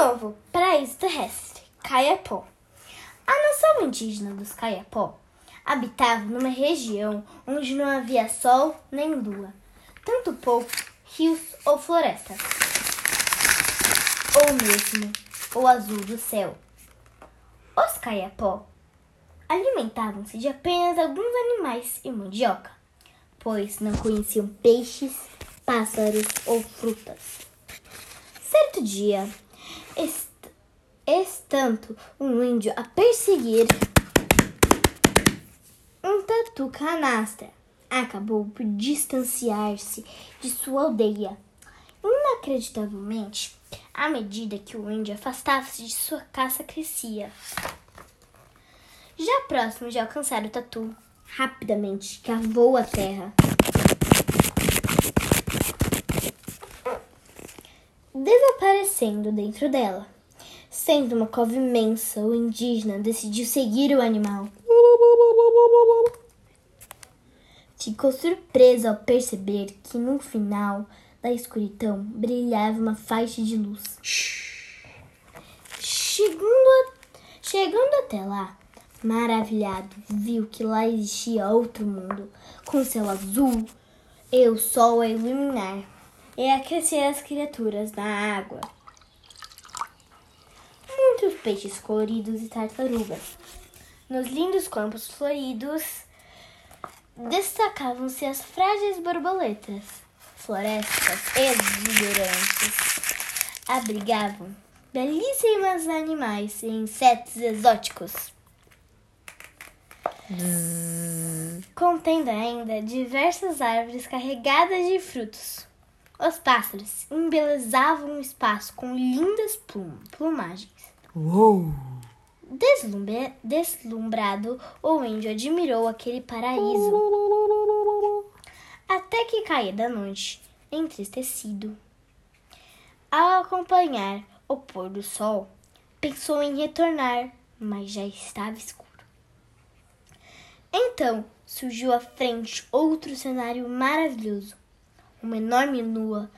novo paraíso terrestre, Caiapó. A nação indígena dos Caiapó habitava numa região onde não havia sol nem lua, tanto pouco rios ou florestas, ou mesmo o azul do céu. Os Caiapó alimentavam-se de apenas alguns animais e mandioca, pois não conheciam peixes, pássaros ou frutas. Certo dia, est estando um índio a perseguir um tatu canastra, acabou por distanciar-se de sua aldeia. Inacreditavelmente, à medida que o índio afastava-se de sua caça, crescia. Já próximo de alcançar o tatu, rapidamente cavou a terra. Desaparecendo dentro dela. Sendo uma cova imensa, o indígena decidiu seguir o animal. Ficou surpreso ao perceber que no final da escuridão brilhava uma faixa de luz. Chegando, chegando até lá, maravilhado, viu que lá existia outro mundo, com céu azul e o sol a iluminar e aquecer as criaturas na água. Peixes coloridos e tartarugas. Nos lindos campos floridos destacavam-se as frágeis borboletas. Florestas exuberantes abrigavam belíssimos animais e insetos exóticos. Contendo ainda diversas árvores carregadas de frutos. Os pássaros embelezavam o espaço com lindas plum plumagens. Uou! Deslumbre, deslumbrado, o índio admirou aquele paraíso. Até que caía da noite, entristecido. Ao acompanhar o pôr do sol, pensou em retornar, mas já estava escuro. Então surgiu à frente outro cenário maravilhoso. Uma enorme lua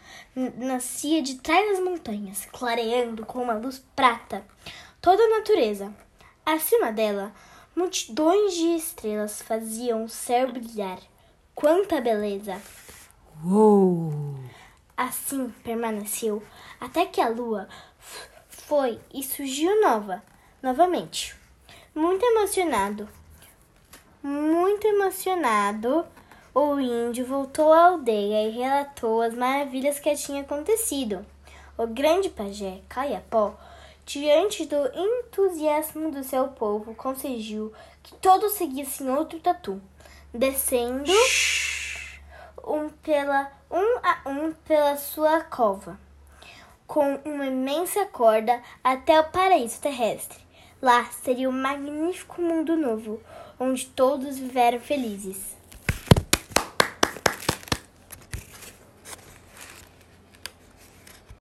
nascia de trás das montanhas, clareando com uma luz prata toda a natureza. Acima dela, multidões de estrelas faziam o céu brilhar. Quanta beleza! Uou! Assim permaneceu até que a lua foi e surgiu nova, novamente. Muito emocionado, muito emocionado, o índio voltou à aldeia e relatou as maravilhas que tinha acontecido. O grande pajé Caiapó, diante do entusiasmo do seu povo, conseguiu que todos seguissem outro tatu, descendo um pela, um a um pela sua cova, com uma imensa corda até o paraíso terrestre. Lá seria um magnífico mundo novo, onde todos viveram felizes.